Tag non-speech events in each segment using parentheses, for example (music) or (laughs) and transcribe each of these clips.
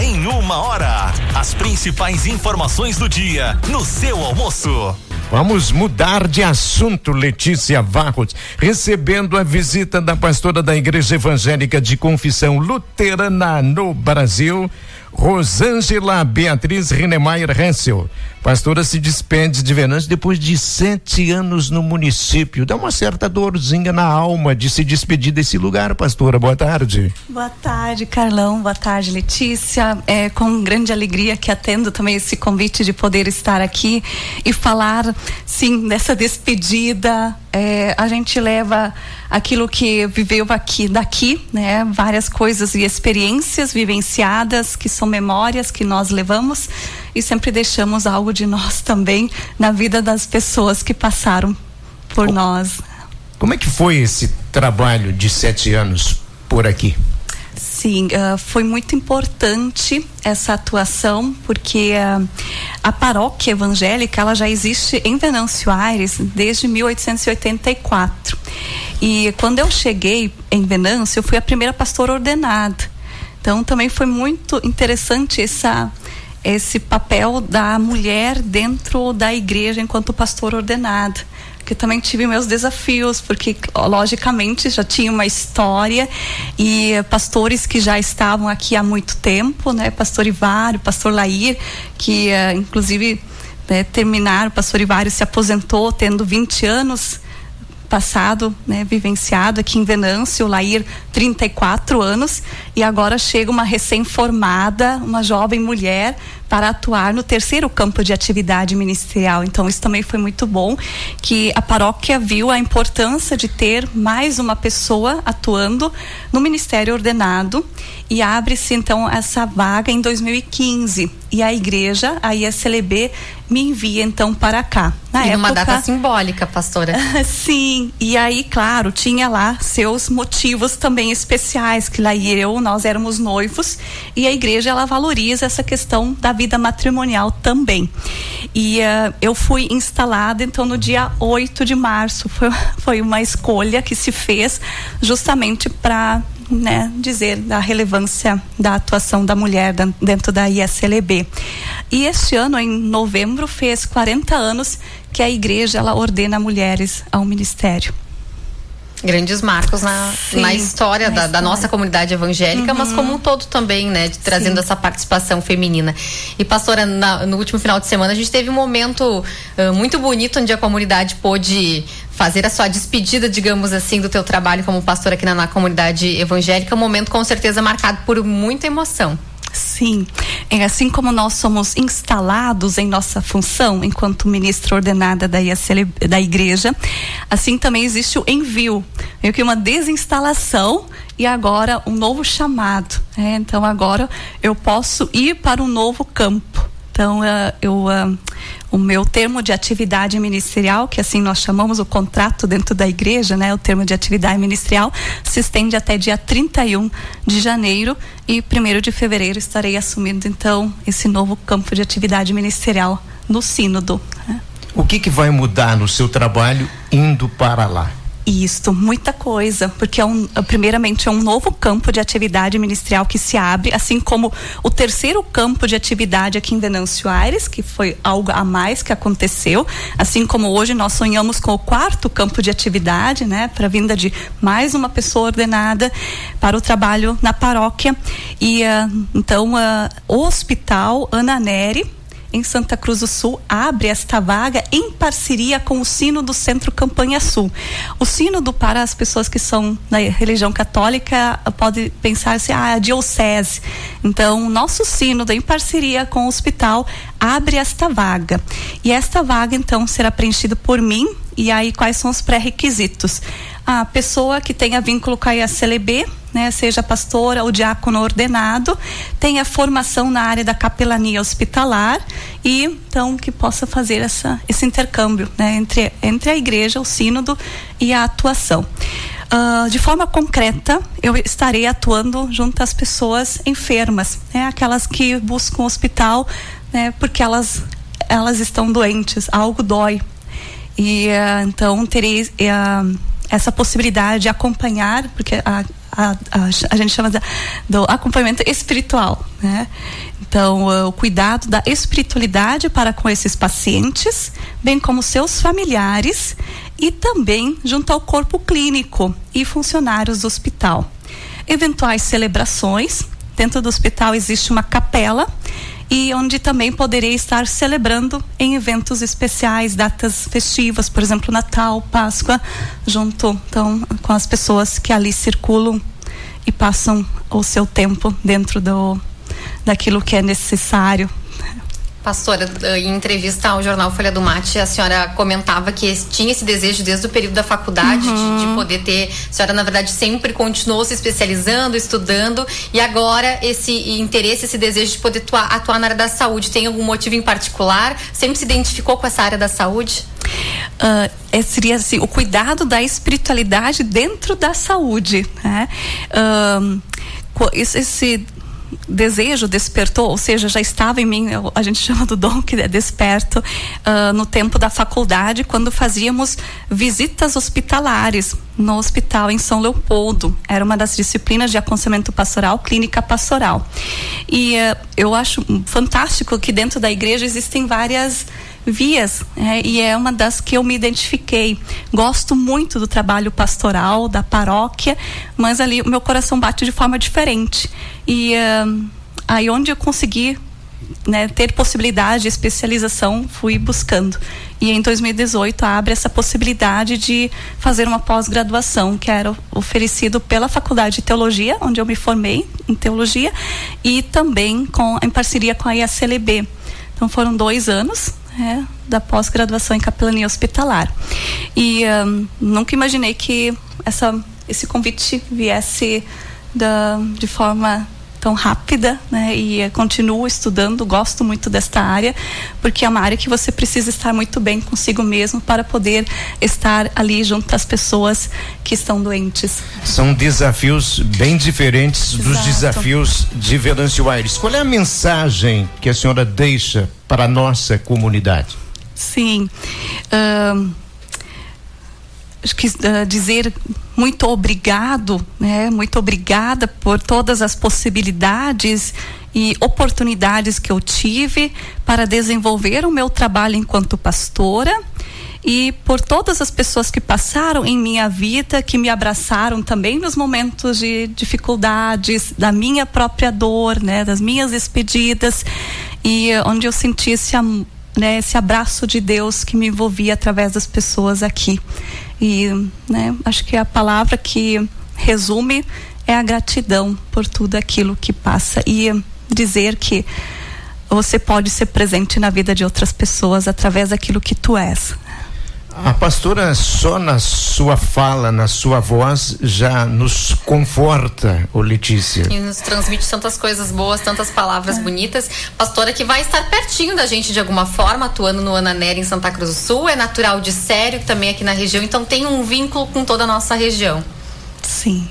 Em uma hora. As principais informações do dia no seu almoço. Vamos mudar de assunto, Letícia Varros, recebendo a visita da pastora da Igreja Evangélica de Confissão Luterana no Brasil, Rosângela Beatriz Rinemeyer Hensel. Pastora se despede de Venâncio depois de sete anos no município. Dá uma certa dorzinha na alma de se despedir desse lugar, pastora. Boa tarde. Boa tarde, Carlão. Boa tarde, Letícia. É com grande alegria que atendo também esse convite de poder estar aqui e falar, sim, dessa despedida. É, a gente leva aquilo que viveu aqui, daqui, né? Várias coisas e experiências vivenciadas que são memórias que nós levamos e sempre deixamos algo de nós também na vida das pessoas que passaram por nós. Como é que foi esse trabalho de sete anos por aqui? Sim, uh, foi muito importante essa atuação porque uh, a paróquia evangélica ela já existe em Venâncio Aires desde 1884 e quando eu cheguei em Venâncio eu fui a primeira pastora ordenada. Então também foi muito interessante essa esse papel da mulher dentro da igreja enquanto pastor ordenado que também tive meus desafios, porque logicamente já tinha uma história e pastores que já estavam aqui há muito tempo, né? Pastor Ivário, Pastor Lair, que uh, inclusive né, terminaram, o Pastor Ivário se aposentou tendo 20 anos passado, né, vivenciado aqui em Venâncio, Lair 34 anos e agora chega uma recém-formada, uma jovem mulher para atuar no terceiro campo de atividade ministerial. Então, isso também foi muito bom, que a paróquia viu a importância de ter mais uma pessoa atuando no ministério ordenado e abre-se então essa vaga em 2015 e a igreja, a ISLB, me envia então para cá. Na e época, uma data simbólica, pastora. (laughs) Sim, e aí, claro, tinha lá seus motivos também especiais, que lá eu, nós éramos noivos, e a igreja ela valoriza essa questão da vida matrimonial também. E uh, eu fui instalada então no dia 8 de março. Foi, (laughs) foi uma escolha que se fez justamente para né, dizer da relevância da atuação da mulher dentro da ISLB. E este ano, em novembro, fez 40 anos que a igreja ela ordena mulheres ao ministério grandes marcos na, na história, da, da, nossa comunidade evangélica, uhum. mas como um todo também, né? De, trazendo Sim. essa participação feminina. E, pastora, na, no último final de semana a gente teve um momento uh, muito bonito onde a comunidade pôde fazer a sua despedida, digamos assim, do teu trabalho como pastora aqui na, na comunidade evangélica. Um momento com certeza marcado por muita emoção. Sim, é assim como nós somos instalados em nossa função enquanto ministra ordenada da, da igreja, assim também existe o envio, meio que uma desinstalação e agora um novo chamado. É, então agora eu posso ir para um novo campo. Então, uh, eu, uh, o meu termo de atividade ministerial, que assim nós chamamos o contrato dentro da igreja, né? O termo de atividade ministerial se estende até dia 31 de janeiro e 1 de fevereiro estarei assumindo então esse novo campo de atividade ministerial no sínodo. Né? O que, que vai mudar no seu trabalho indo para lá? Isto, muita coisa, porque é um, primeiramente é um novo campo de atividade ministerial que se abre, assim como o terceiro campo de atividade aqui em Venâncio Aires, que foi algo a mais que aconteceu, assim como hoje nós sonhamos com o quarto campo de atividade, né, para a vinda de mais uma pessoa ordenada para o trabalho na paróquia. E uh, então uh, o Hospital Ana Neri em Santa Cruz do Sul abre esta vaga em parceria com o Sino do Centro Campanha Sul. O Sínodo, para as pessoas que são da religião católica, pode pensar se assim, ah, a diocese. Então, nosso Sínodo, em parceria com o hospital, abre esta vaga. E esta vaga, então, será preenchida por mim. E aí, quais são os pré-requisitos? A pessoa que tenha vínculo com a IACLB, né, seja pastora ou diácono ordenado, tenha formação na área da capelania hospitalar e então que possa fazer essa, esse intercâmbio né, entre, entre a igreja, o sínodo e a atuação. Uh, de forma concreta, eu estarei atuando junto às pessoas enfermas, né, aquelas que buscam hospital né, porque elas, elas estão doentes, algo dói. E uh, então terei uh, essa possibilidade de acompanhar, porque a, a, a, a gente chama de, do acompanhamento espiritual, né? Então, uh, o cuidado da espiritualidade para com esses pacientes, bem como seus familiares e também junto ao corpo clínico e funcionários do hospital. Eventuais celebrações, dentro do hospital existe uma capela e onde também poderei estar celebrando em eventos especiais, datas festivas, por exemplo, Natal, Páscoa, junto então com as pessoas que ali circulam e passam o seu tempo dentro do daquilo que é necessário Pastora, em entrevista ao jornal Folha do Mate, a senhora comentava que tinha esse desejo desde o período da faculdade uhum. de, de, poder ter. A senhora, na verdade, sempre continuou se especializando, estudando, e agora esse interesse, esse desejo de poder atuar, atuar na área da saúde, tem algum motivo em particular? Sempre se identificou com essa área da saúde? Uh, seria assim, o cuidado da espiritualidade dentro da saúde. Né? Uh, esse desejo despertou, ou seja, já estava em mim, a gente (laughs) chama do dom que é desperto, uh, no tempo da faculdade, quando fazíamos visitas hospitalares no hospital em São Leopoldo. Era uma das disciplinas de aconselhamento pastoral, clínica pastoral. E uh, eu acho fantástico que dentro da igreja existem várias vias é, e é uma das que eu me identifiquei. Gosto muito do trabalho pastoral, da paróquia, mas ali o meu coração bate de forma diferente. E uh, aí onde eu consegui né, ter possibilidade de especialização, fui buscando. E em 2018 abre essa possibilidade de fazer uma pós-graduação, que era oferecido pela Faculdade de Teologia, onde eu me formei em teologia, e também com, em parceria com a IACLB. Então foram dois anos é, da pós-graduação em capelania hospitalar. E um, nunca imaginei que essa, esse convite viesse da, de forma tão rápida, né? E continuo estudando, gosto muito desta área, porque é uma área que você precisa estar muito bem consigo mesmo para poder estar ali junto às pessoas que estão doentes. São desafios bem diferentes Exato. dos desafios de Venâncio Aires. Qual é a mensagem que a senhora deixa para a nossa comunidade? Sim. Quis uh, dizer muito obrigado, né? Muito obrigada por todas as possibilidades e oportunidades que eu tive para desenvolver o meu trabalho enquanto pastora e por todas as pessoas que passaram em minha vida, que me abraçaram também nos momentos de dificuldades, da minha própria dor, né, das minhas despedidas e onde eu senti esse, né, esse abraço de Deus que me envolvia através das pessoas aqui. E né, acho que a palavra que resume é a gratidão por tudo aquilo que passa e dizer que você pode ser presente na vida de outras pessoas através daquilo que tu és. A pastora só na sua fala, na sua voz, já nos conforta, ô Letícia. E nos transmite tantas coisas boas, tantas palavras é. bonitas. Pastora que vai estar pertinho da gente de alguma forma, atuando no Ananera em Santa Cruz do Sul, é natural de Sério, também aqui na região, então tem um vínculo com toda a nossa região. Sim.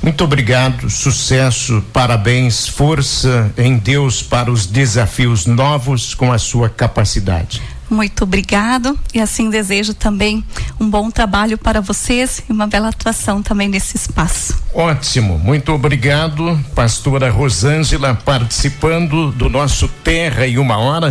Muito obrigado, sucesso, parabéns, força em Deus para os desafios novos com a sua capacidade. Muito obrigado e assim desejo também um bom trabalho para vocês e uma bela atuação também nesse espaço. Ótimo, muito obrigado, pastora Rosângela, participando do nosso Terra em uma hora.